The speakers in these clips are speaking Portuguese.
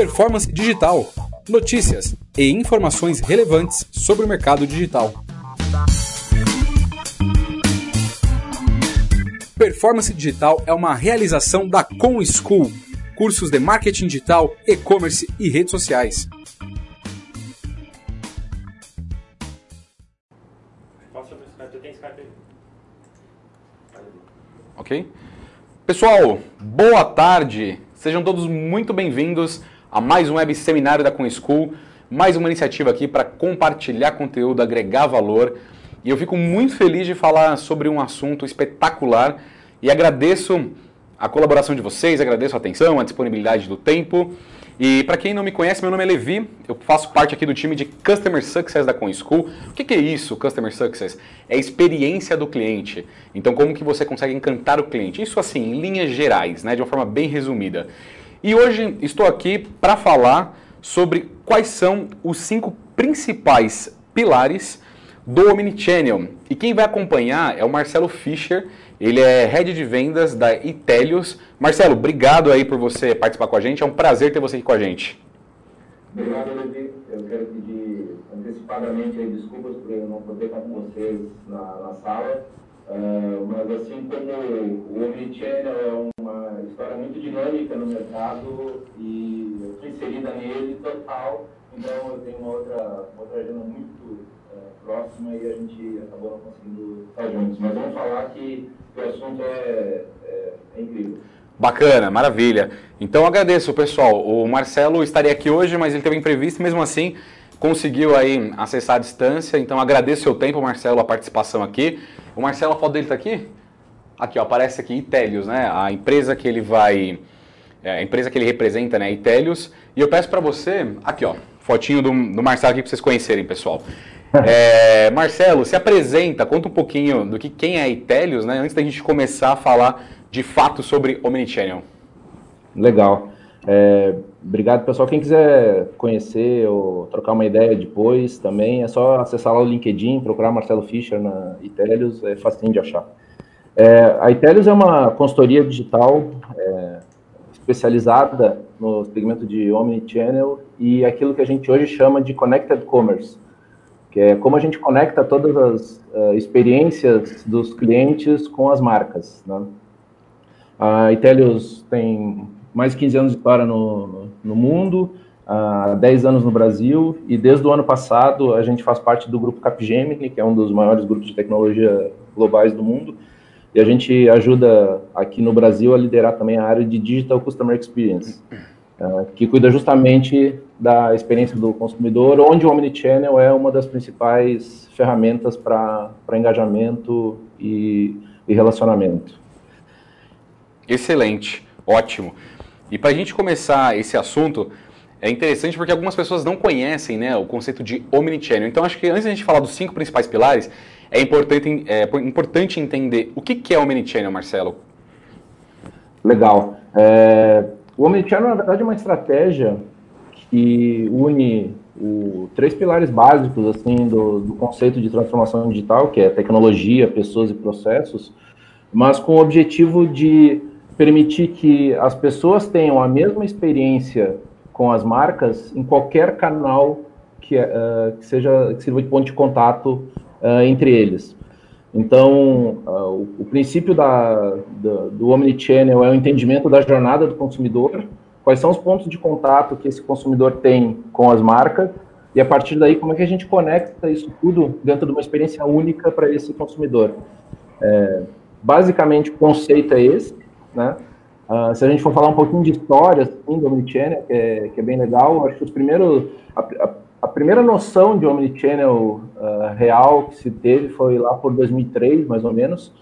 Performance Digital. Notícias e informações relevantes sobre o mercado digital. Performance Digital é uma realização da Com School, cursos de marketing digital, e-commerce e redes sociais. Ok? Pessoal, boa tarde. Sejam todos muito bem-vindos a mais um web seminário da Com School, mais uma iniciativa aqui para compartilhar conteúdo, agregar valor. E eu fico muito feliz de falar sobre um assunto espetacular e agradeço a colaboração de vocês, agradeço a atenção, a disponibilidade do tempo. E para quem não me conhece, meu nome é Levi, eu faço parte aqui do time de Customer Success da ConSchool. O que, que é isso, Customer Success? É a experiência do cliente. Então, como que você consegue encantar o cliente? Isso assim, em linhas gerais, né, de uma forma bem resumida. E hoje estou aqui para falar sobre quais são os cinco principais pilares do Omnichannel. E quem vai acompanhar é o Marcelo Fischer, ele é head de vendas da Itelios. Marcelo, obrigado aí por você participar com a gente. É um prazer ter você aqui com a gente. Obrigado, Levi. Eu quero pedir antecipadamente desculpas por eu não poder estar com vocês na, na sala. Uh, mas assim como o Omnichannel é uma história muito dinâmica no mercado e eu estou inserida nele total, então eu tenho uma outra, uma outra agenda muito próxima e a gente acabou não conseguindo estar juntos. Mas vamos falar que o assunto é, é, é incrível. Bacana, maravilha. Então agradeço, pessoal. O Marcelo estaria aqui hoje, mas ele teve imprevisto, mesmo assim conseguiu aí acessar a distância. Então agradeço o seu tempo, Marcelo, a participação aqui. O Marcelo, a foto dele está aqui? Aqui, ó, aparece aqui Itelios, né? A empresa que ele vai, é, a empresa que ele representa, né? Itelios. E eu peço para você, aqui, ó, fotinho do, do Marcelo aqui para vocês conhecerem, pessoal. É, Marcelo, se apresenta, conta um pouquinho do que quem é a Itelios, né? Antes da gente começar a falar de fato sobre Omnichannel. Legal. É, obrigado, pessoal. Quem quiser conhecer ou trocar uma ideia depois também, é só acessar lá o LinkedIn, procurar Marcelo Fischer na Itelios, é facinho de achar. É, a Itelios é uma consultoria digital é, especializada no segmento de Omnichannel e aquilo que a gente hoje chama de Connected Commerce que é como a gente conecta todas as uh, experiências dos clientes com as marcas. Né? A Itelios tem mais de 15 anos de história no, no, mundo, há 10 anos no Brasil, e desde o ano passado a gente faz parte do grupo Capgemini, que é um dos maiores grupos de tecnologia globais do mundo, e a gente ajuda aqui no Brasil a liderar também a área de Digital Customer Experience, uh, que cuida justamente da experiência do consumidor, onde o Omnichannel é uma das principais ferramentas para engajamento e, e relacionamento. Excelente, ótimo. E para a gente começar esse assunto, é interessante porque algumas pessoas não conhecem né, o conceito de Omnichannel. Então, acho que antes de a gente falar dos cinco principais pilares, é importante, é importante entender o que, que é Omnichannel, Marcelo. Legal. É, o Omnichannel, na verdade, é uma estratégia que une o, três pilares básicos assim do, do, conceito de transformação digital, que é tecnologia, pessoas e processos, mas com o objetivo de permitir que as pessoas tenham a mesma experiência com as marcas em qualquer canal que, uh, que seja que sirva de ponto de contato uh, entre eles. Então, uh, o, o, princípio da, da, do Omnichannel é o entendimento da jornada do consumidor, quais são os pontos de contato que esse consumidor tem com as marcas e a partir daí como é que a gente conecta isso tudo dentro de uma experiência única para esse consumidor. É, basicamente o conceito é esse, né? Uh, se a gente for falar um pouquinho de história assim, do Omnichannel, que é, que é bem legal, acho que os primeiros, a, a, a primeira noção de Omnichannel uh, real que se teve foi lá por 2003, mais ou menos,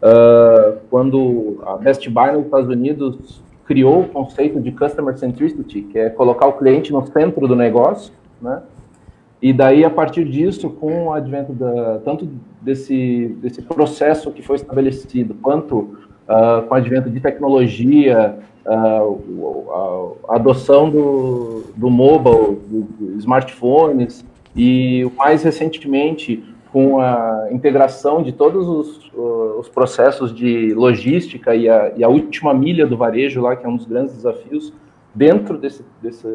uh, quando a Best Buy nos Estados Unidos criou o conceito de Customer Centricity, que é colocar o cliente no centro do negócio, né? E daí, a partir disso, com o advento da, tanto desse, desse processo que foi estabelecido, quanto uh, com o advento de tecnologia, uh, a, adoção do, do mobile, do, smartphones, e mais recentemente com a integração de todos os, os processos de logística e a, e a, última milha do varejo lá, que é um dos grandes desafios, dentro desse, desse,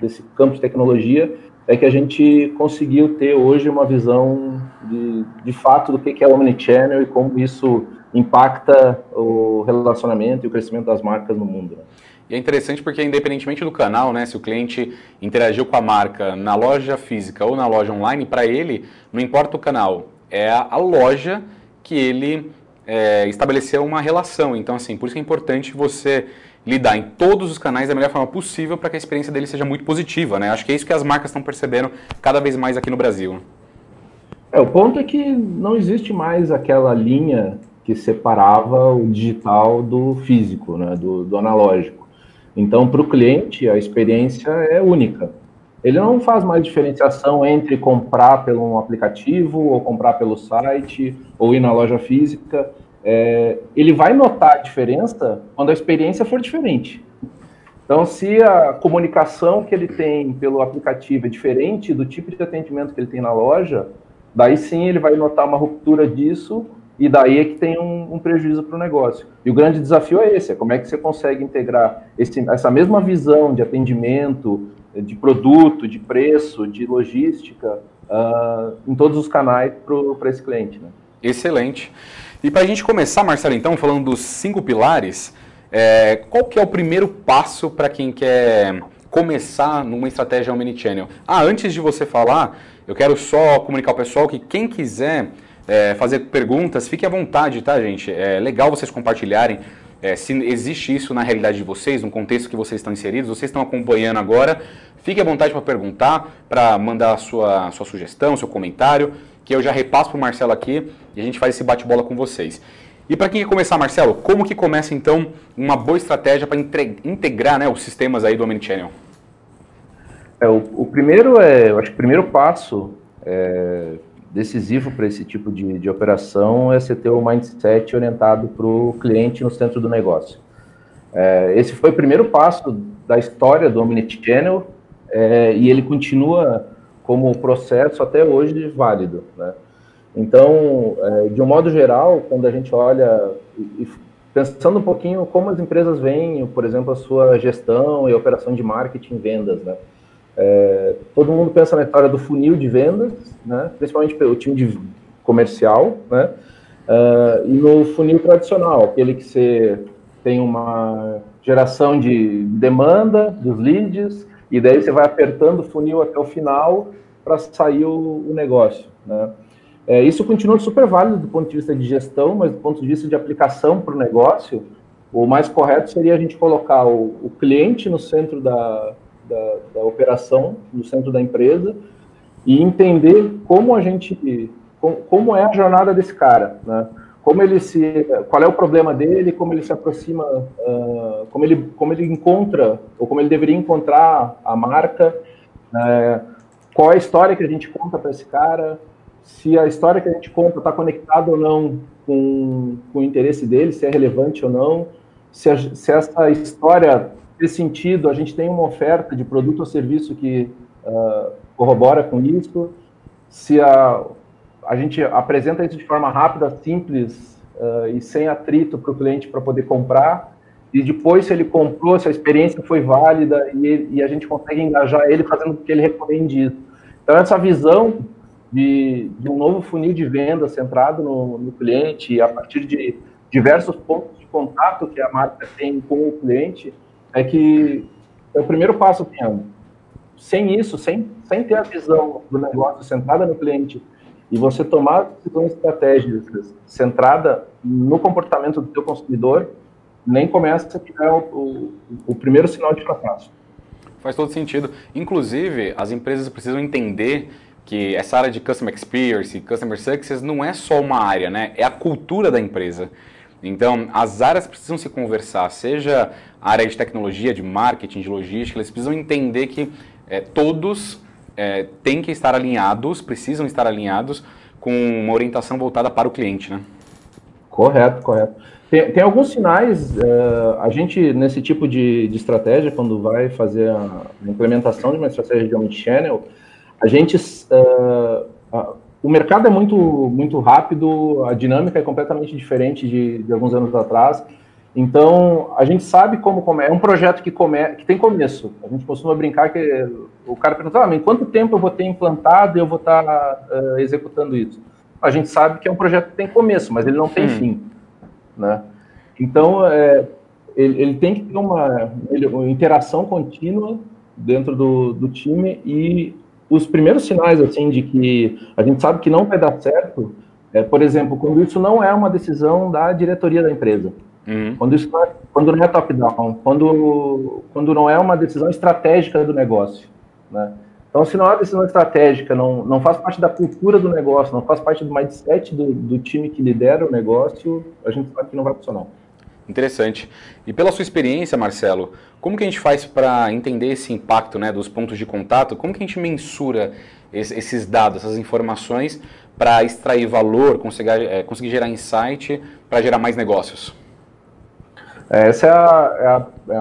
desse campo de tecnologia é que a gente conseguiu ter hoje uma visão de, de fato do que é o Omnichannel e como isso impacta o relacionamento e o crescimento das marcas no mundo. Né? E é interessante porque, independentemente do canal, né, se o cliente interagiu com a marca na loja física ou na loja online, para ele, não importa o canal, é a loja que ele é, estabeleceu uma relação. Então, assim, por isso é importante você lidar em todos os canais da melhor forma possível para que a experiência dele seja muito positiva, né? Acho que é isso que as marcas estão percebendo cada vez mais aqui no Brasil. É, o ponto é que não existe mais aquela linha que separava o digital do físico, né, do, do analógico. Então, para o cliente, a experiência é única. Ele não faz mais diferenciação entre comprar pelo um aplicativo, ou comprar pelo site, ou ir na loja física. É, ele vai notar a diferença quando a experiência for diferente. Então, se a comunicação que ele tem pelo aplicativo é diferente do tipo de atendimento que ele tem na loja, daí sim ele vai notar uma ruptura disso e daí é que tem um, um prejuízo para o negócio. E o grande desafio é esse: é como é que você consegue integrar esse, essa mesma visão de atendimento, de produto, de preço, de logística uh, em todos os canais para esse cliente. Né? Excelente. E para a gente começar, Marcelo, então, falando dos cinco pilares, é, qual que é o primeiro passo para quem quer começar numa estratégia omnichannel? Ah, antes de você falar, eu quero só comunicar ao pessoal que quem quiser é, fazer perguntas, fique à vontade, tá, gente? É legal vocês compartilharem é, se existe isso na realidade de vocês, no contexto que vocês estão inseridos, vocês estão acompanhando agora. Fique à vontade para perguntar, para mandar a sua, sua sugestão, seu comentário, que eu já repasso para o Marcelo aqui e a gente faz esse bate-bola com vocês. E para quem quer começar, Marcelo, como que começa então uma boa estratégia para integrar né, os sistemas aí do Omnichannel? É, o, o primeiro é, eu acho que o primeiro passo é decisivo para esse tipo de, de operação é você ter o um mindset orientado para o cliente no centro do negócio. É, esse foi o primeiro passo da história do Omnichannel é, e ele continua como processo até hoje válido. Né? Então, é, de um modo geral, quando a gente olha, e, pensando um pouquinho como as empresas veem, por exemplo, a sua gestão e operação de marketing e vendas, né? É, todo mundo pensa na história do funil de vendas, né? principalmente pelo time de comercial, né? Uh, e no funil tradicional, aquele que você tem uma geração de demanda dos leads, e daí você vai apertando o funil até o final para sair o, o negócio. Né? É, isso continua super válido do ponto de vista de gestão, mas do ponto de vista de aplicação para o negócio, o mais correto seria a gente colocar o, o cliente no centro da, da, da, operação, no centro da empresa, e entender como a gente, como, é a jornada desse cara, né? Como ele se, qual é o problema dele, como ele se aproxima, uh, como ele, como ele encontra ou como ele deveria encontrar a marca, uh, qual é a história que a gente conta para esse cara, se a história que a gente conta está conectada ou não com, com o interesse dele, se é relevante ou não, se, a, se essa história nesse sentido, a gente tem uma oferta de produto ou serviço que uh, corrobora com isso. Se a, a gente apresenta isso de forma rápida, simples uh, e sem atrito para o cliente para poder comprar, e depois, se ele comprou, se a experiência foi válida e, e a gente consegue engajar ele fazendo com que ele recomende isso. Então, essa visão de, de, um novo funil de venda centrado no, no cliente, a partir de diversos pontos de contato que a marca tem com o cliente, é que é o primeiro passo, Piano. Sem isso, sem, sem ter a visão do negócio centrada no cliente e você tomar decisões estratégicas centrada no comportamento do seu consumidor, nem começa a tirar o, o, o primeiro sinal de fracasso. Faz todo sentido. Inclusive, as empresas precisam entender que essa área de Customer Experience, Customer Success, não é só uma área, né? É a cultura da empresa. Então, as áreas precisam se conversar, seja a área de tecnologia, de marketing, de logística, eles precisam entender que é, todos é, têm que estar alinhados, precisam estar alinhados com uma orientação voltada para o cliente, né? Correto, correto. Tem, tem alguns sinais, uh, a gente, nesse tipo de, de estratégia, quando vai fazer a implementação de uma estratégia de omnichannel, a gente... Uh, o mercado é muito, muito rápido, a dinâmica é completamente diferente de, de alguns anos atrás. Então, a gente sabe como começa. É um projeto que, come, que tem começo. A gente costuma brincar que o cara pergunta, ah, em quanto tempo eu vou ter implantado e eu vou estar uh, executando isso? A gente sabe que é um projeto que tem começo, mas ele não tem hum. fim. Né? Então, é, ele, ele, tem que ter uma, uma interação contínua dentro do, do time e os primeiros sinais assim de que a gente sabe que não vai dar certo é, por exemplo, quando isso não é uma decisão da diretoria da empresa. Uhum. Quando isso não é, quando não é top-down, quando, quando não é uma decisão estratégica do negócio. Né? Então, se não é uma decisão estratégica, não, não faz parte da cultura do negócio, não faz parte do mindset do, do time que lidera o negócio, a gente sabe que não vai funcionar. Interessante. E pela sua experiência, Marcelo, como que a gente faz para entender esse impacto né, dos pontos de contato? Como que a gente mensura esses dados, essas informações, para extrair valor, conseguir, é, conseguir gerar insight para gerar mais negócios? É, essa é, a, é, a, é,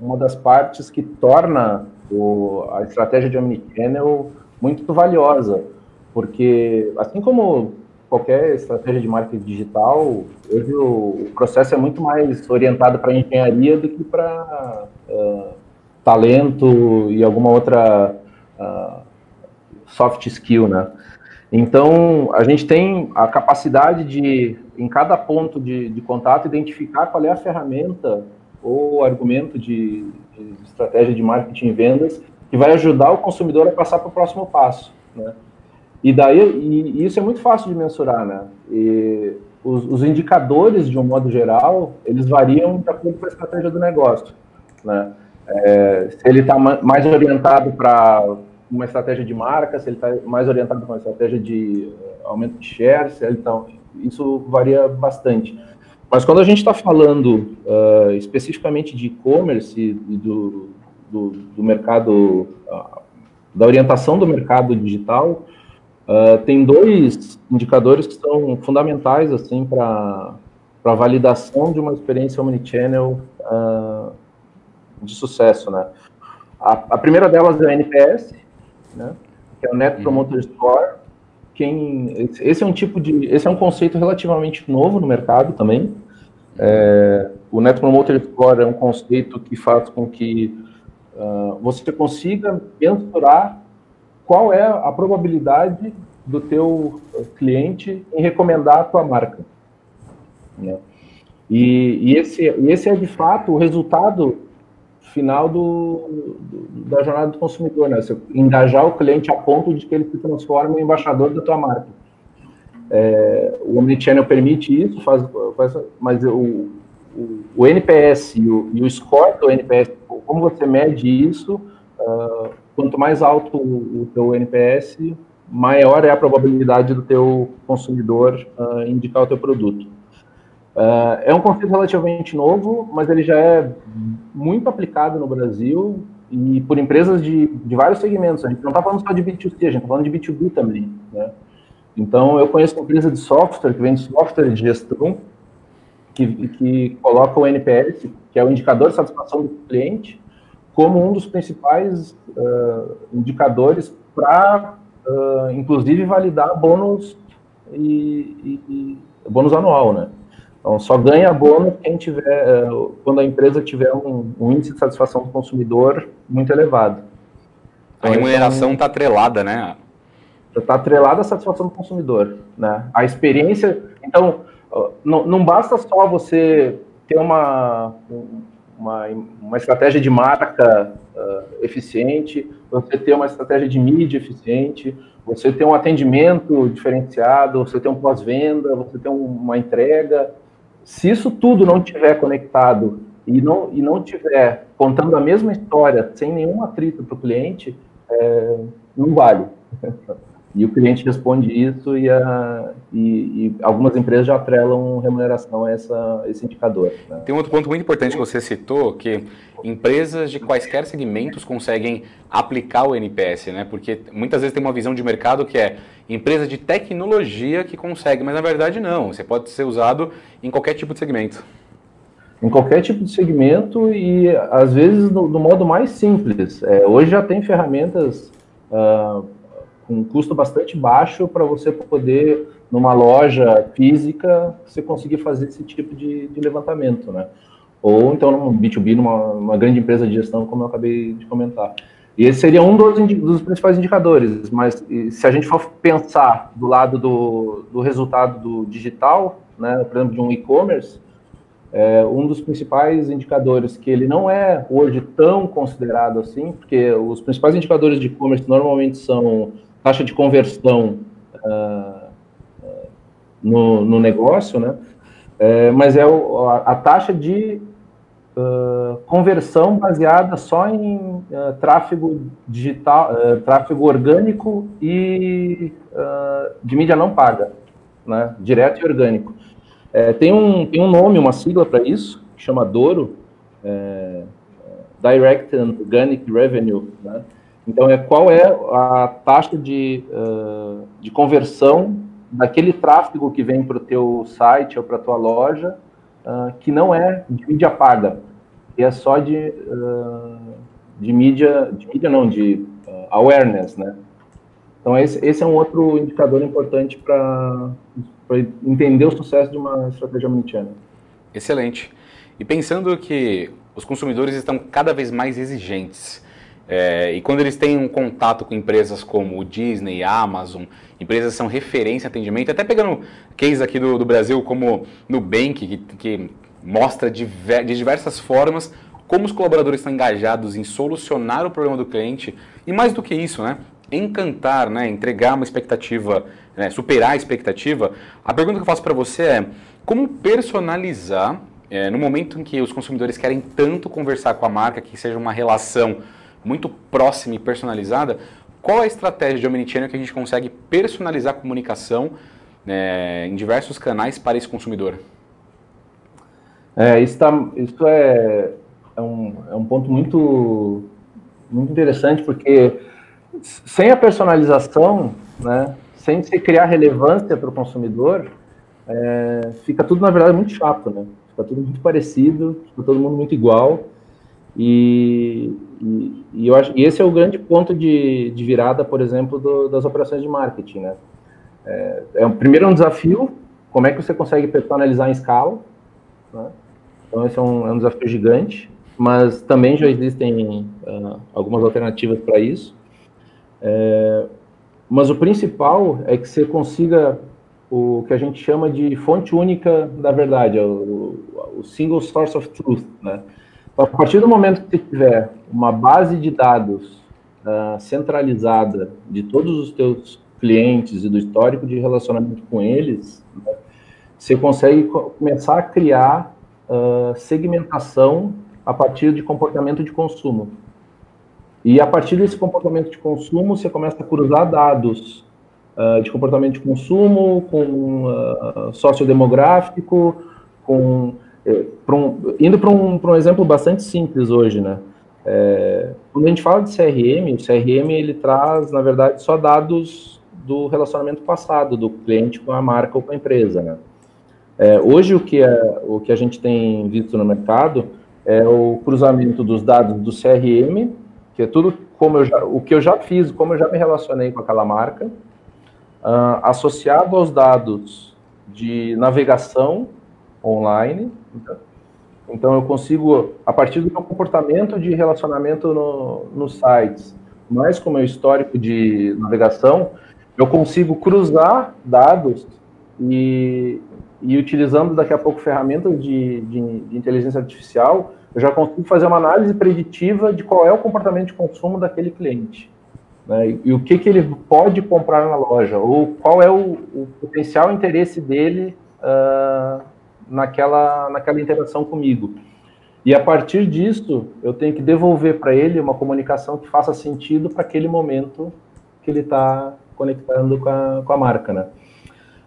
uma das partes que torna o, a estratégia de Omnichannel muito valiosa, porque assim como qualquer estratégia de marketing digital, hoje o, processo é muito mais orientado para engenharia do que para uh, talento e alguma outra uh, soft skill, né? Então, a gente tem a capacidade de, em cada ponto de, de contato, identificar qual é a ferramenta ou argumento de, de, estratégia de marketing e vendas que vai ajudar o consumidor a passar para o próximo passo, né? E daí, e, isso é muito fácil de mensurar, né? E os, os indicadores, de um modo geral, eles variam de acordo com a estratégia do negócio, né? É, se ele está mais orientado para uma estratégia de marca, se ele está mais orientado para uma estratégia de uh, aumento de share, se ele então isso varia bastante. Mas quando a gente está falando uh, especificamente de e-commerce e do, do, do mercado, uh, da orientação do mercado digital, tem dois indicadores que são fundamentais assim para a validação de uma experiência omnichannel de sucesso, né? A, a primeira delas é o NPS, né? Que é o Net uhum. Promoter Score. Quem, esse é um tipo de, esse é um conceito relativamente novo no mercado também. É, o Net Promoter Score é um conceito que faz com que uh, você consiga mensurar qual é a probabilidade do teu cliente em recomendar a tua marca. Né? E, e, esse, esse é de fato o resultado final do, do, da jornada do consumidor, né? Você engajar o cliente a ponto de que ele se transforme em embaixador da tua marca. É, o Omnichannel permite isso, faz, faz mas o, o, o NPS e o, e o, score do NPS, como você mede isso, uh, quanto mais alto o, teu NPS, maior é a probabilidade do teu consumidor uh, indicar o teu produto. Uh, é um conceito relativamente novo, mas ele já é muito aplicado no Brasil e por empresas de, de vários segmentos. A gente não está falando só de B2C, a gente está falando de B2B também. Né? Então, eu conheço uma empresa de software, que vende software de gestão, que, que coloca o NPS, que é o indicador de satisfação do cliente, como um dos principais uh, indicadores para, uh, inclusive, validar bônus e, e, e bônus anual, né? Então, só ganha bônus quem tiver, é, quando a empresa tiver um, um índice de satisfação do consumidor muito elevado. Então, a remuneração está então, atrelada, né? Está atrelada à satisfação do consumidor, né? A experiência... Então, não, não basta só você ter uma, uma, uma estratégia de marca uh, eficiente, você ter uma estratégia de mídia eficiente, você ter um atendimento diferenciado, você ter um pós-venda, você ter um, uma entrega, se isso tudo não tiver conectado e não, e não tiver contando a mesma história, sem nenhum atrito para o cliente, é, não vale. E o cliente responde isso e, a, e, e, algumas empresas já atrelam remuneração a essa, esse indicador. Né? Tem um outro ponto muito importante que você citou, que empresas de quaisquer segmentos conseguem aplicar o NPS, né? Porque muitas vezes tem uma visão de mercado que é empresa de tecnologia que consegue, mas na verdade não. Você pode ser usado em qualquer tipo de segmento. Em qualquer tipo de segmento e às vezes no, no modo mais simples. É, hoje já tem ferramentas uh, com um custo bastante baixo para você poder numa loja física você conseguir fazer esse tipo de, de levantamento, né? Ou então num B2B, numa, numa grande empresa de gestão, como eu acabei de comentar. E esse seria um dos, dos, principais indicadores, mas se a gente for pensar do lado do, do resultado do digital, né, por exemplo, de um e-commerce, é, um dos principais indicadores que ele não é hoje tão considerado assim, porque os principais indicadores de e-commerce normalmente são taxa de conversão uh, no, no, negócio, né? É, mas é o, a, a, taxa de uh, conversão baseada só em uh, tráfego digital, tráfego orgânico e de mídia não paga, né? Direto e orgânico. É, tem, um, tem um nome, uma sigla para isso, que chama DORO, é, Direct and Organic Revenue, né? Então, é qual é a taxa de, uh, de conversão daquele tráfego que vem para o teu site ou para a tua loja, uh, que não é de mídia paga, que é só de, uh, de mídia, de mídia não, de awareness, né? Então, esse, esse é um outro indicador importante para entender o sucesso de uma estratégia omnichannel. Excelente. E pensando que os consumidores estão cada vez mais exigentes, é, e quando eles têm um contato com empresas como o Disney, a Amazon, empresas que são referência em atendimento, até pegando case aqui do, do Brasil como Nubank, que, que mostra diver, de diversas formas como os colaboradores estão engajados em solucionar o problema do cliente, e mais do que isso, né, encantar, né, entregar uma expectativa né, superar a expectativa, a pergunta que eu faço para você é como personalizar é, no momento em que os consumidores querem tanto conversar com a marca, que seja uma relação muito próxima e personalizada, qual a estratégia de Omnichannel que a gente consegue personalizar a comunicação né, em diversos canais para esse consumidor? É, isso, tá, isso é, é, um, é um ponto muito, muito interessante, porque sem a personalização, né, sem se criar relevância para o consumidor, é, fica tudo, na verdade, muito chato, né? Fica tudo muito parecido, fica todo mundo muito igual. E, e, e eu acho, e esse é o grande ponto de, de virada, por exemplo, do, das operações de marketing, né? É, é, primeiro é um desafio, como é que você consegue personalizar em escala, né? Então esse é um, é um desafio gigante, mas também já existem uh, algumas alternativas para isso. É, mas o principal é que você consiga o que a gente chama de fonte única da verdade, o, o single source of truth, né? A partir do momento que você tiver uma base de dados uh, centralizada de todos os teus clientes e do histórico de relacionamento com eles, né, você consegue começar a criar uh, segmentação a partir de comportamento de consumo. E a partir desse comportamento de consumo, você começa a cruzar dados uh, de comportamento de consumo com uh, sociodemográfico, com, um, indo para um, um exemplo bastante simples hoje, né? É, quando a gente fala de CRM, o CRM ele traz, na verdade, só dados do relacionamento passado do cliente com a marca ou com a empresa, né? É, hoje o que, é, o que a gente tem visto no mercado é o cruzamento dos dados do CRM que é tudo como eu já, o que eu já fiz, como eu já me relacionei com aquela marca, uh, associado aos dados de navegação online. Então, eu consigo, a partir do meu comportamento de relacionamento no, nos sites, mais com o meu histórico de navegação, eu consigo cruzar dados e, e utilizando daqui a pouco ferramentas de, de, de inteligência artificial, eu já consigo fazer uma análise preditiva de qual é o comportamento de consumo daquele cliente. Né, e, e, o que, que ele pode comprar na loja, ou qual é o, o potencial interesse dele uh, naquela, naquela interação comigo. E a partir disso, eu tenho que devolver para ele uma comunicação que faça sentido para aquele momento que ele está conectando com a, com a marca, né?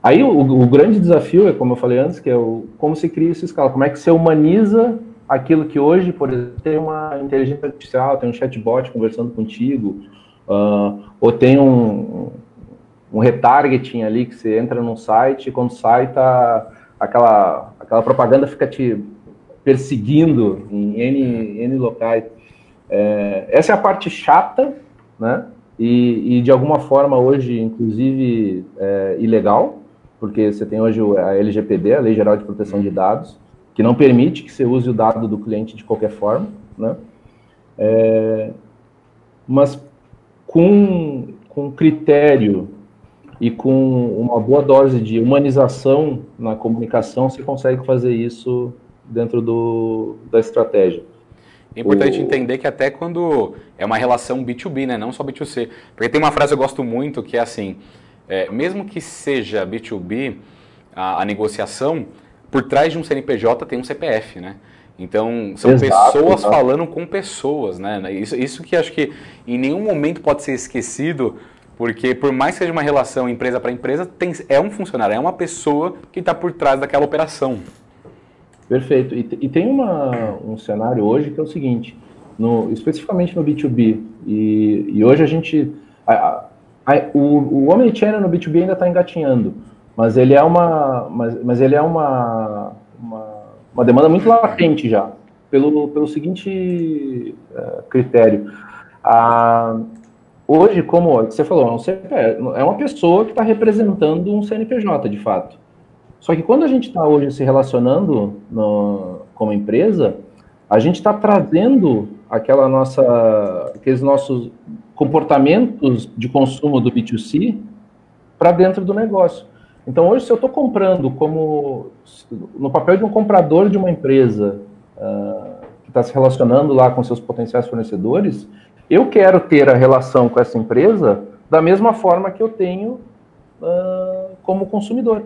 Aí o, o, grande desafio é, como eu falei antes, que é o, como se cria essa escala, como é que você humaniza aquilo que hoje, por exemplo, tem uma inteligência artificial, tem um chatbot conversando contigo, uh, ou tem um, um retargeting ali que você entra num site e quando sai tá aquela, aquela propaganda fica te perseguindo em N, N locais. É, essa é a parte chata, né? E, e, de alguma forma hoje, inclusive, é, ilegal, porque você tem hoje a LGPD, a Lei Geral de Proteção de Dados, que não permite que você use o dado do cliente de qualquer forma, né? É, mas com, com critério e com uma boa dose de humanização na comunicação, você consegue fazer isso dentro do, da estratégia. É importante o... entender que até quando é uma relação B2B, né, não só B2C. Porque tem uma frase que eu gosto muito que é assim, é, mesmo que seja B2B, a, a, negociação, por trás de um CNPJ tem um CPF, né? Então, são exato, pessoas exato. falando com pessoas, né? Isso, isso que acho que em nenhum momento pode ser esquecido, porque por mais que seja uma relação empresa para empresa, tem, é um funcionário, é uma pessoa que está por trás daquela operação. Perfeito. E, e tem uma, um cenário hoje que é o seguinte, no, especificamente no B2B, e, e hoje a gente... A, a, o, o Omnichannel no B2B ainda está engatinhando, mas ele é uma, mas, mas ele é uma, uma, uma demanda muito latente já, pelo, pelo seguinte uh, critério. A, hoje, como você falou, é, um é uma pessoa que está representando um CNPJ, de fato. Só que quando a gente está hoje se relacionando no, como empresa, a gente está trazendo aquela nossa, aqueles nossos comportamentos de consumo do B2C para dentro do negócio. Então, hoje, se eu estou comprando como no papel de um comprador de uma empresa uh, que está se relacionando lá com seus potenciais fornecedores, eu quero ter a relação com essa empresa da mesma forma que eu tenho uh, como consumidor.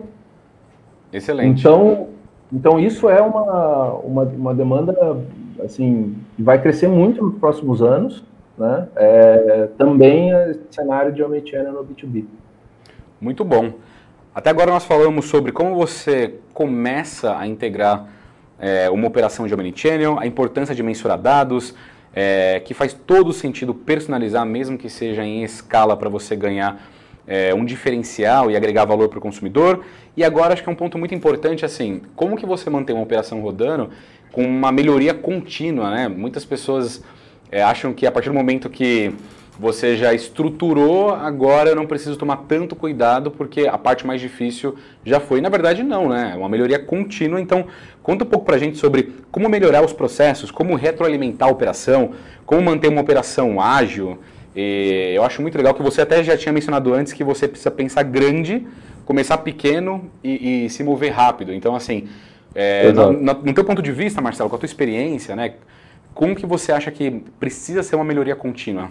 Excelente. Então, então isso é uma, uma, uma demanda assim que vai crescer muito nos próximos anos, né? É, também é cenário de omnichannel no B2B. Muito bom. Até agora nós falamos sobre como você começa a integrar é, uma operação de omnichannel, a importância de mensurar dados, é, que faz todo sentido personalizar, mesmo que seja em escala para você ganhar é, um diferencial e agregar valor para o consumidor. E agora acho que é um ponto muito importante, assim, como que você mantém uma operação rodando com uma melhoria contínua, né? Muitas pessoas é, acham que a partir do momento que você já estruturou, agora eu não preciso tomar tanto cuidado porque a parte mais difícil já foi. Na verdade, não, né? É uma melhoria contínua. Então, conta um pouco para a gente sobre como melhorar os processos, como retroalimentar a operação, como manter uma operação ágil. E eu acho muito legal que você até já tinha mencionado antes que você precisa pensar grande, começar pequeno e, e se mover rápido. Então, assim, é, no, no, teu ponto de vista, Marcelo, com a tua experiência, né, como que você acha que precisa ser uma melhoria contínua?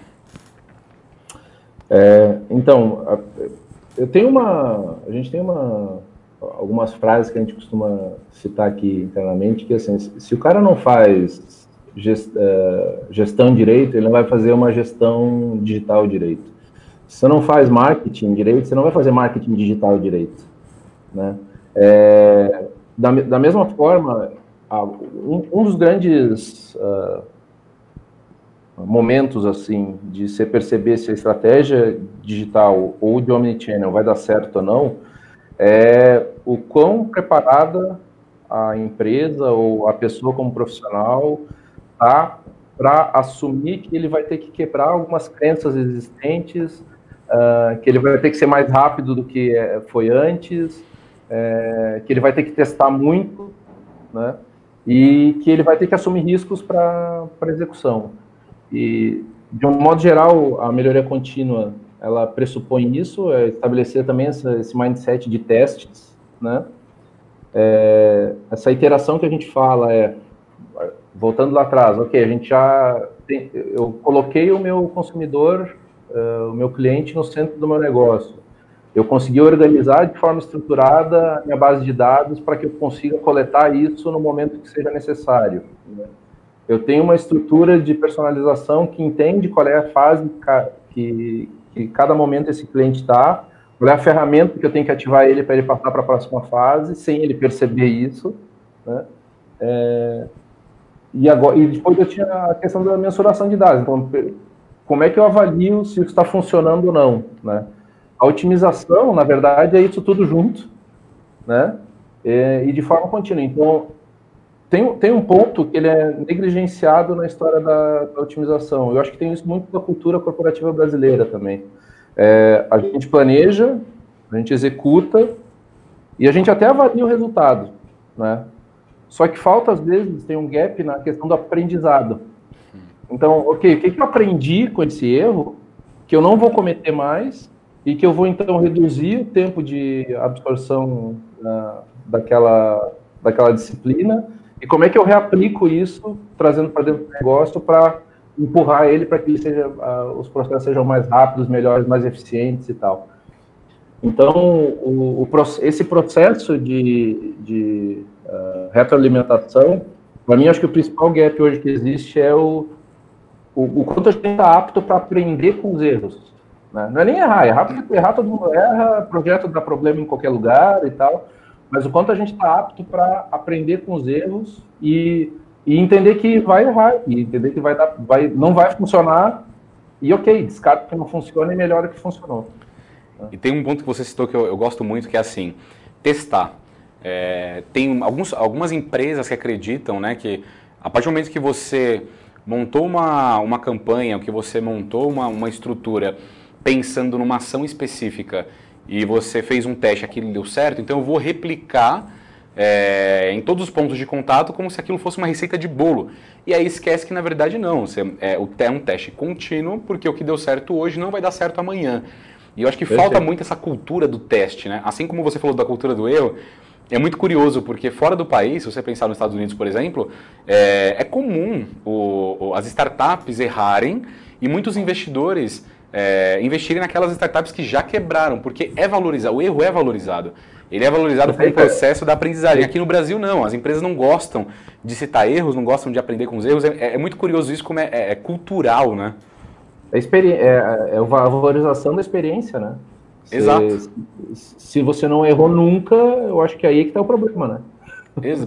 É, então, eu tenho uma, a gente tem uma, algumas frases que a gente costuma citar aqui internamente, que assim, se o cara não faz é, gestão direito, ele não vai fazer uma gestão digital direito. Se você não faz marketing direito, você não vai fazer marketing digital direito. Né? É, da, da mesma forma, um, um dos grandes uh, momentos assim de você perceber se a estratégia digital ou de omnichannel vai dar certo ou não é o quão preparada a empresa ou a pessoa como profissional tá? Para assumir que ele vai ter que quebrar algumas crenças existentes, uh, que ele vai ter que ser mais rápido do que eh, foi antes, é, que ele vai ter que testar muito, né? E que ele vai ter que assumir riscos para execução. E, de um modo geral, a melhoria contínua, ela pressupõe isso, é estabelecer também essa, esse mindset de testes, né? É, essa iteração que a gente fala é voltando lá atrás, ok, a gente já tem, eu coloquei o meu consumidor, uh, o meu cliente no centro do meu negócio. Eu consegui organizar de forma estruturada a minha base de dados para que eu consiga coletar isso no momento que seja necessário. Né? Eu tenho uma estrutura de personalização que entende qual é a fase que, que cada momento esse cliente está, qual é a ferramenta que eu tenho que ativar ele para ele passar para a próxima fase, sem ele perceber isso. Né? É, e, agora, e depois eu tinha a questão da mensuração de dados. Então, como é que eu avalio se isso está funcionando ou não? Né? A otimização, na verdade, é isso tudo junto, né? E, e de forma contínua. Então, tem, tem um ponto que ele é negligenciado na história da, da otimização. Eu acho que tem isso muito da cultura corporativa brasileira também. É, a gente planeja, a gente executa, E a gente até avalia o resultado, né? Só que falta, às vezes, tem um gap na questão do aprendizado. Então, ok, o que, que eu aprendi com esse erro que eu não vou cometer mais e que eu vou, então, reduzir o tempo de absorção uh, daquela, daquela disciplina e como é que eu reaplico isso, trazendo para dentro do negócio para empurrar ele para que ele seja, uh, os processos sejam mais rápidos, melhores, mais eficientes e tal. Então, o, o, esse processo de, de uh, retroalimentação, para mim, acho que o principal gap hoje que existe é o, o, o quanto a gente está apto para aprender com os erros. Né? Não é nem errar, errar, errar todo mundo erra, projeto dá problema em qualquer lugar e tal, mas o quanto a gente está apto para aprender com os erros e, e, entender que vai errar, e entender que vai dar, vai, não vai funcionar, e ok, descarta que não funciona e melhora que funcionou. E tem um ponto que você citou que eu, eu gosto muito, que é assim, testar. É, tem alguns, algumas empresas que acreditam né, que a partir do momento que você montou uma, uma campanha, que você montou uma, uma estrutura pensando numa ação específica e você fez um teste, aquilo deu certo, então eu vou replicar é, em todos os pontos de contato como se aquilo fosse uma receita de bolo. E aí esquece que na verdade não, você, é, é um teste contínuo, porque o que deu certo hoje não vai dar certo amanhã. E eu acho que Perfeito. falta muito essa cultura do teste, né? Assim como você falou da cultura do erro, é muito curioso, porque fora do país, se você pensar nos Estados Unidos, por exemplo, é, é comum o, as startups errarem e muitos investidores é, investirem naquelas startups que já quebraram, porque é valorizado, o erro é valorizado. Ele é valorizado como processo da aprendizagem. Aqui no Brasil, não. As empresas não gostam de citar erros, não gostam de aprender com os erros. É, é muito curioso isso, como é, é, é cultural, né? É, é, é a valorização da experiência, né? Exato. Se, se você não errou nunca, eu acho que é aí que está o problema, né?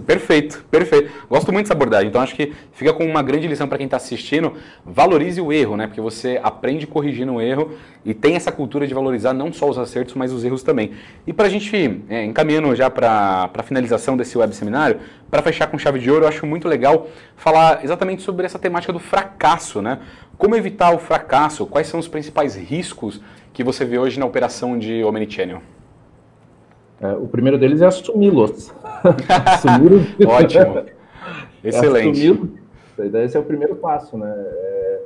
Perfeito, perfeito. Gosto muito dessa abordagem. Então acho que fica com uma grande lição para quem está assistindo. Valorize o erro, né? Porque você aprende corrigindo o erro e tem essa cultura de valorizar não só os acertos, mas os erros também. E para a gente, é, encaminhando já para a finalização desse web seminário, para fechar com chave de ouro, eu acho muito legal falar exatamente sobre essa temática do fracasso, né? Como evitar o fracasso? Quais são os principais riscos que você vê hoje na operação de Omnichannel? É, o primeiro deles é assumi-los. assumi Ótimo. Excelente. Assumi esse é o primeiro passo, né? É,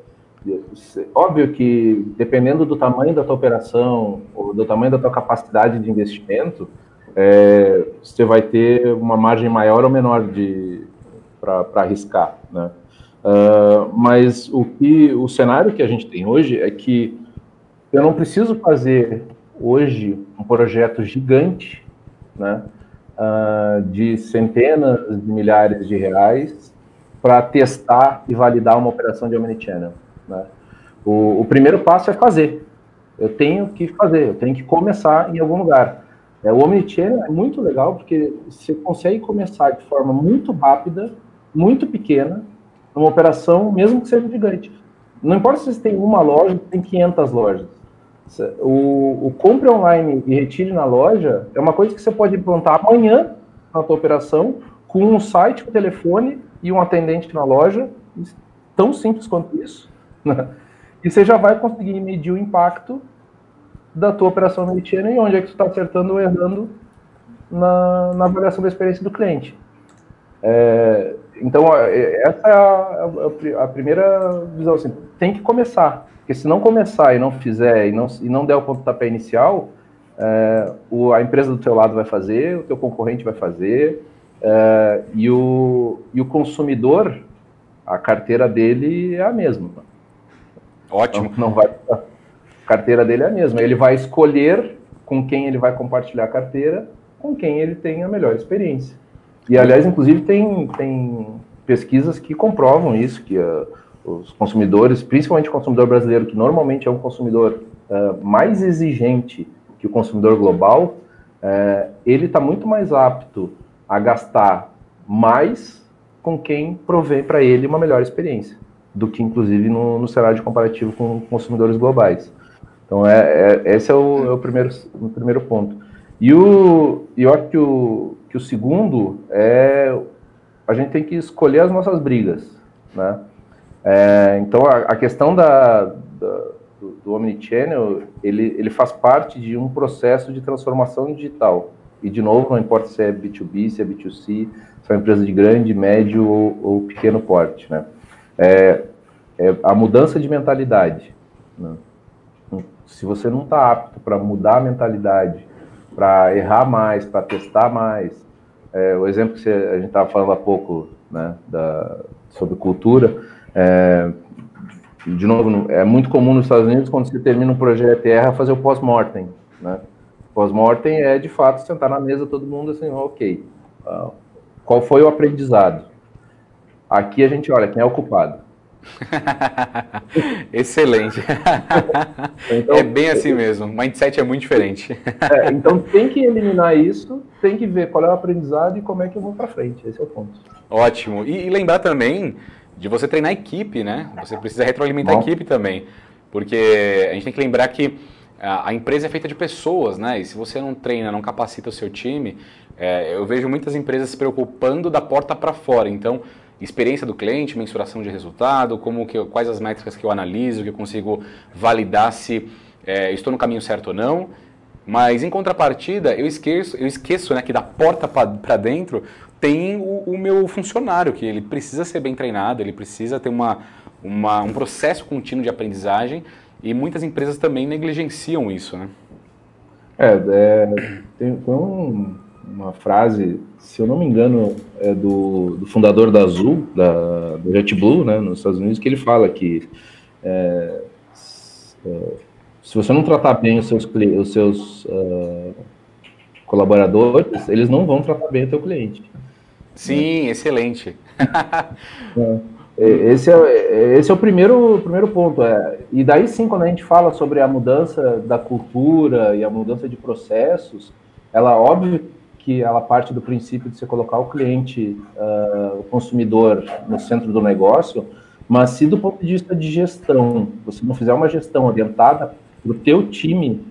óbvio que dependendo do tamanho da tua operação ou do tamanho da tua capacidade de investimento, é, você vai ter uma margem maior ou menor de para arriscar, né? Uh, mas o que o cenário que a gente tem hoje é que eu não preciso fazer hoje um projeto gigante, né, uh, de centenas de milhares de reais para testar e validar uma operação de omnichannel. Né? O, o, primeiro passo é fazer. Eu tenho que fazer, eu tenho que começar em algum lugar. É, o omnichannel é muito legal porque você consegue começar de forma muito rápida, muito pequena, uma operação, mesmo que seja gigante. Não importa se você tem uma loja, tem 500 lojas o, o compre online e retire na loja é uma coisa que você pode implantar amanhã na tua operação com um site, um telefone e um atendente na loja, tão simples quanto isso. Né? E você já vai conseguir medir o impacto da tua operação no e onde é que você está acertando ou errando na, na avaliação da experiência do cliente. É, então, essa é a, a, a, primeira visão. Assim, tem que começar. Porque se não começar e não fizer e não, e não der o pontapé inicial, é, o, a empresa do teu lado vai fazer, o teu concorrente vai fazer, é, e, o, e o consumidor, a carteira dele é a mesma. Ótimo. Não, não vai, a carteira dele é a mesma. Ele vai escolher com quem ele vai compartilhar a carteira, com quem ele tem a melhor experiência. E, aliás, inclusive, tem, tem pesquisas que comprovam isso, que a, os consumidores, principalmente o consumidor brasileiro, que normalmente é um consumidor uh, mais exigente que o consumidor global, uh, ele está muito mais apto a gastar mais com quem provê para ele uma melhor experiência, do que inclusive no, no cenário comparativo com consumidores globais. Então, é, é esse é o, é o, primeiro, o primeiro ponto. E o, eu acho que o, que o segundo é a gente tem que escolher as nossas brigas, né? É, então, a, a questão da, da, do, do Omnichannel, ele, ele faz parte de um processo de transformação digital. e de novo, não importa se é B2B, se é B2C, se é uma empresa de grande, médio ou, ou pequeno porte, né? É, é a mudança de mentalidade. Né? Se você não está apto para mudar a mentalidade, para errar mais, para testar mais, é, o exemplo que você, a gente estava falando há pouco, né, da, sobre cultura, é, de novo, é muito comum nos Estados Unidos, quando você termina um projeto erra, fazer o pós-mortem, né? Pós-mortem é, de fato, sentar na mesa todo mundo assim, ok, uh, qual foi o aprendizado? Aqui a gente olha quem é o culpado. Excelente. então, é bem assim mesmo. O mindset é muito diferente. É, então tem que eliminar isso, tem que ver qual é o aprendizado e como é que eu vou para frente. Esse é o ponto. Ótimo. E, e, lembrar também de você treinar a equipe, né? Você precisa retroalimentar Bom. a equipe também. Porque a gente tem que lembrar que a empresa é feita de pessoas, né? E se você não treina, não capacita o seu time, é, eu vejo muitas empresas se preocupando da porta para fora. Então, experiência do cliente, mensuração de resultado, como que, quais as métricas que eu analiso, que eu consigo validar se é, estou no caminho certo ou não. Mas em contrapartida, eu esqueço, eu esqueço né, que da porta para dentro tem o, o, meu funcionário, que ele precisa ser bem treinado, ele precisa ter uma, uma, um processo contínuo de aprendizagem e muitas empresas também negligenciam isso. Né? É, é tem, tem um, uma frase, se eu não me engano, é do, do fundador da Azul, da, JetBlue, né, nos Estados Unidos, que ele fala que é, é, se você não tratar bem os seus, os seus uh, colaboradores, eles não vão tratar bem o teu cliente. Sim, excelente. É, esse é, esse é o primeiro, primeiro ponto. É. E daí sim, quando a gente fala sobre a mudança da cultura e a mudança de processos, ela, óbvio, que ela parte do princípio de você colocar o cliente, uh, o consumidor, no centro do negócio, mas se do ponto de vista de gestão, você não fizer uma gestão orientada para o teu time,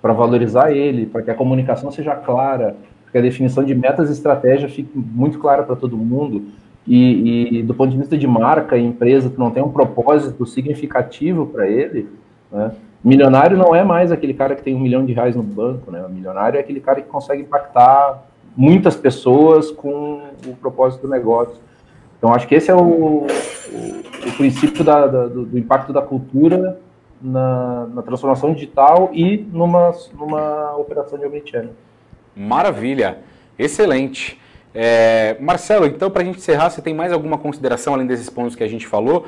para valorizar ele, para que a comunicação seja clara, que a definição de metas e estratégia fique muito clara para todo mundo, e, e, do ponto de vista de marca e empresa, tu não tem um propósito significativo para ele, né? Milionário não é mais aquele cara que tem um milhão de reais no banco, né? O milionário é aquele cara que consegue impactar muitas pessoas com o propósito do negócio. Então, acho que esse é o, o, o princípio da, da, do, do, impacto da cultura na, na, transformação digital e numa, numa operação de omnichannel. Maravilha, excelente. É, Marcelo, então, para a gente encerrar, você tem mais alguma consideração além desses pontos que a gente falou?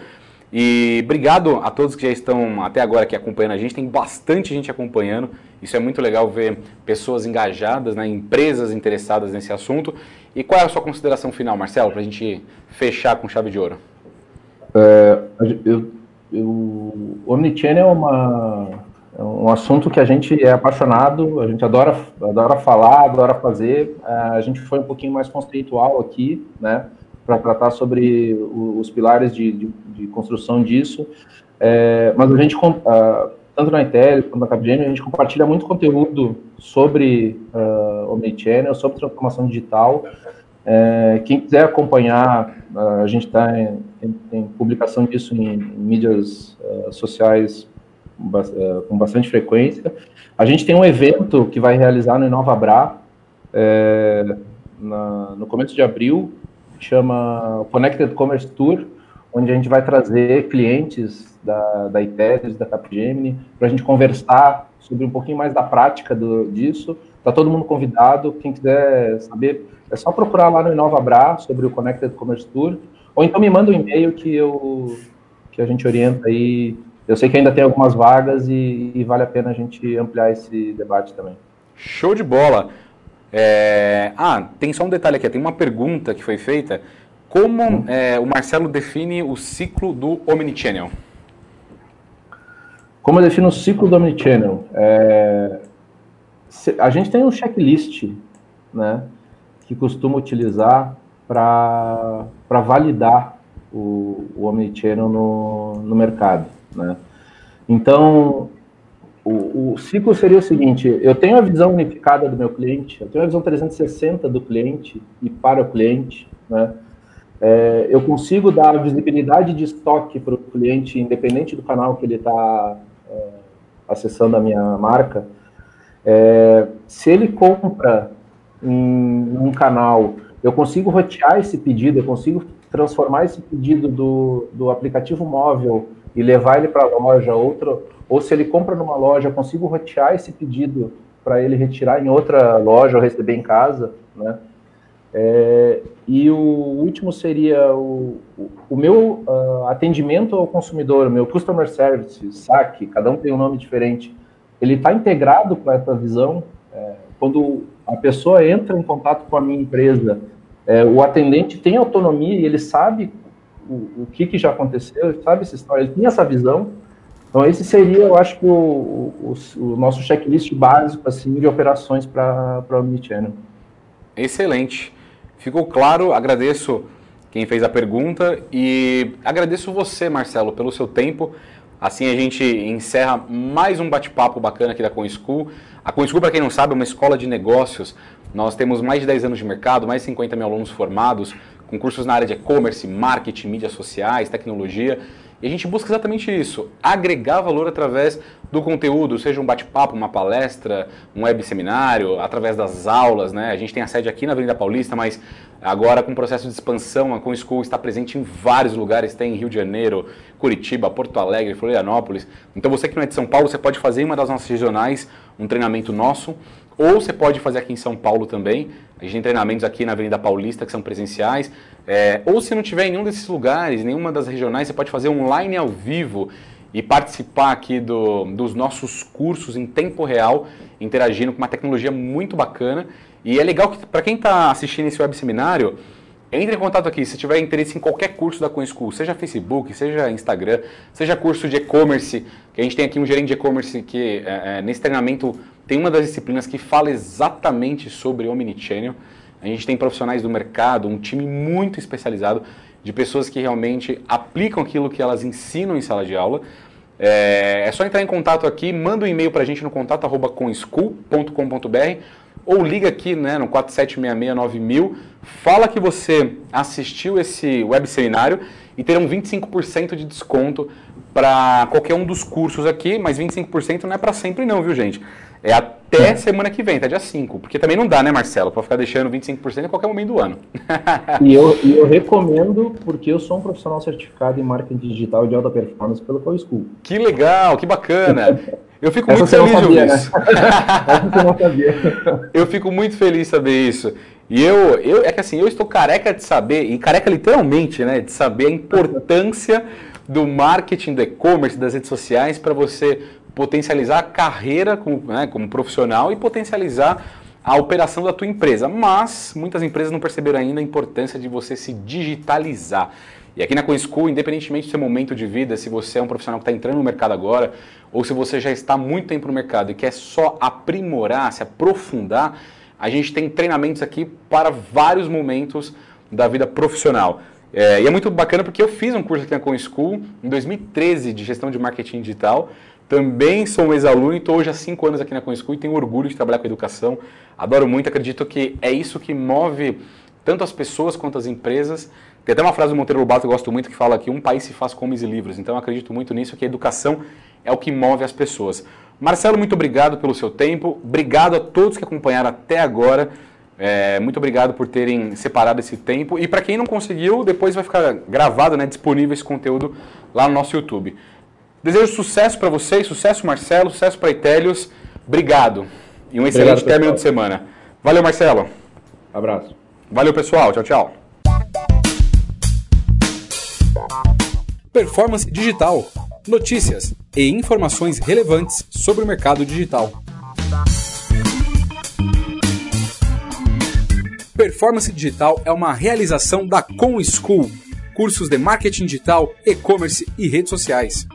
E obrigado a todos que já estão até agora aqui acompanhando a gente. Tem bastante gente acompanhando. Isso é muito legal ver pessoas engajadas, né, empresas interessadas nesse assunto. E qual é a sua consideração final, Marcelo, para a gente fechar com chave de ouro? É, eu, eu, o Omnichannel é, uma, é um assunto que a gente é apaixonado, a gente adora, adora falar, adora fazer. É, a gente foi um pouquinho mais conceitual aqui, né? para tratar sobre os pilares de, de, de construção disso. É, mas a gente, tanto na Intel quanto na Capgemini, a gente compartilha muito conteúdo sobre uh, Omnichannel, sobre transformação digital. É, quem quiser acompanhar, uh, a gente está em, publicação disso em, em mídias uh, sociais com bastante frequência. A gente tem um evento que vai realizar no Inovabra é, na, no começo de abril, chama Connected Commerce Tour, onde a gente vai trazer clientes da, da ITES, da Capgemini, para a gente conversar sobre um pouquinho mais da prática do, disso. Está todo mundo convidado, quem quiser saber, é só procurar lá no InovaBra sobre o Connected Commerce Tour, ou então me manda um e-mail que, eu, que a gente orienta aí. Eu sei que ainda tem algumas vagas e, e vale a pena a gente ampliar esse debate também. Show de bola! É... Ah, tem só um detalhe aqui, tem uma pergunta que foi feita. Como hum. é, o Marcelo define o ciclo do Omnichannel? Como eu defino o ciclo do Omnichannel? É... A gente tem um checklist, né, que costuma utilizar para validar o, o Omnichannel no, no mercado, né? Então, o, o, ciclo seria o seguinte: eu tenho a visão unificada do meu cliente, eu tenho a visão 360 do cliente e para o cliente, né? É, eu consigo dar visibilidade de estoque para o cliente, independente do canal que ele está é, acessando a minha marca. É, se ele compra em um canal, eu consigo rotear esse pedido, eu consigo transformar esse pedido do, do aplicativo móvel e levar ele para a loja, outro, ou se ele compra numa loja, eu consigo rotear esse pedido para ele retirar em outra loja ou receber em casa, né? É, e o último seria o, o meu uh, atendimento ao consumidor, meu customer service, SAC, cada um tem um nome diferente. Ele está integrado com essa visão. É, quando a pessoa entra em contato com a minha empresa, é, o atendente tem autonomia e ele sabe o, o que, que já aconteceu, sabe essa história, ele tem essa visão. Então, esse seria, eu acho que, o, o, o nosso checklist básico assim, de operações para o Omnichannel. Excelente. Ficou claro, agradeço quem fez a pergunta e agradeço você, Marcelo, pelo seu tempo. Assim a gente encerra mais um bate-papo bacana aqui da ConSchool. A ConSchool, para quem não sabe, é uma escola de negócios. Nós temos mais de 10 anos de mercado, mais de 50 mil alunos formados, com cursos na área de e-commerce, marketing, mídias sociais, tecnologia. E a gente busca exatamente isso, agregar valor através do conteúdo, seja um bate-papo, uma palestra, um web seminário, através das aulas, né? A gente tem a sede aqui na Avenida Paulista, mas agora com o processo de expansão, a Com School está presente em vários lugares, tem em Rio de Janeiro, Curitiba, Porto Alegre, Florianópolis. Então você que não é de São Paulo, você pode fazer em uma das nossas regionais um treinamento nosso, ou você pode fazer aqui em São Paulo também. A gente tem treinamentos aqui na Avenida Paulista que são presenciais. É, ou se não tiver em nenhum desses lugares, nenhuma das regionais, você pode fazer online ao vivo e participar aqui do, dos nossos cursos em tempo real, interagindo com uma tecnologia muito bacana. E é legal que, para quem está assistindo esse web seminário, entre em contato aqui se tiver interesse em qualquer curso da CoinSchool, seja Facebook, seja Instagram, seja curso de e-commerce, que a gente tem aqui um gerente de e-commerce que é, é, nesse treinamento tem uma das disciplinas que fala exatamente sobre Omnichannel. A gente tem profissionais do mercado, um time muito especializado de pessoas que realmente aplicam aquilo que elas ensinam em sala de aula. É, é só entrar em contato aqui, manda um e-mail para a gente no contato arroba ou liga aqui né, no 47669000, fala que você assistiu esse web seminário e terão 25% de desconto para qualquer um dos cursos aqui, mas 25% não é para sempre não, viu gente? É até é. semana que vem, tá dia 5. Porque também não dá, né, Marcelo, para ficar deixando 25% em qualquer momento do ano. e eu, eu recomendo, porque eu sou um profissional certificado em marketing digital de alta performance pelo Call School. Que legal, que bacana. Eu fico muito feliz de ouvir isso. eu fico muito feliz de saber isso. E eu, eu, é que assim, eu estou careca de saber, e careca literalmente, né, de saber a importância do marketing, do e-commerce, das redes sociais para você potencializar a carreira como, né, como profissional e potencializar a operação da tua empresa. Mas muitas empresas não perceberam ainda a importância de você se digitalizar. E aqui na CoinSchool, independentemente do seu momento de vida, se você é um profissional que está entrando no mercado agora, ou se você já está muito tempo no mercado e quer só aprimorar, se aprofundar, a gente tem treinamentos aqui para vários momentos da vida profissional. É, e é muito bacana porque eu fiz um curso aqui na CoinSchool em 2013 de gestão de marketing digital também sou um ex-aluno e estou hoje há cinco anos aqui na ConSchool e tenho orgulho de trabalhar com educação. Adoro muito, acredito que é isso que move tanto as pessoas quanto as empresas. Tem até uma frase do Monteiro Lobato que eu gosto muito que fala que um país se faz com homens e livros. Então eu acredito muito nisso, que a educação é o que move as pessoas. Marcelo, muito obrigado pelo seu tempo. Obrigado a todos que acompanharam até agora. É, muito obrigado por terem separado esse tempo. E para quem não conseguiu, depois vai ficar gravado, né, disponível esse conteúdo lá no nosso YouTube. Desejo sucesso para vocês, sucesso Marcelo, sucesso para Itélios. Obrigado e um excelente Obrigado, término de semana. Valeu, Marcelo. Abraço. Valeu, pessoal. Tchau, tchau. Performance Digital. Notícias e informações relevantes sobre o mercado digital. Performance Digital é uma realização da Com School, cursos de marketing digital, e-commerce e redes sociais.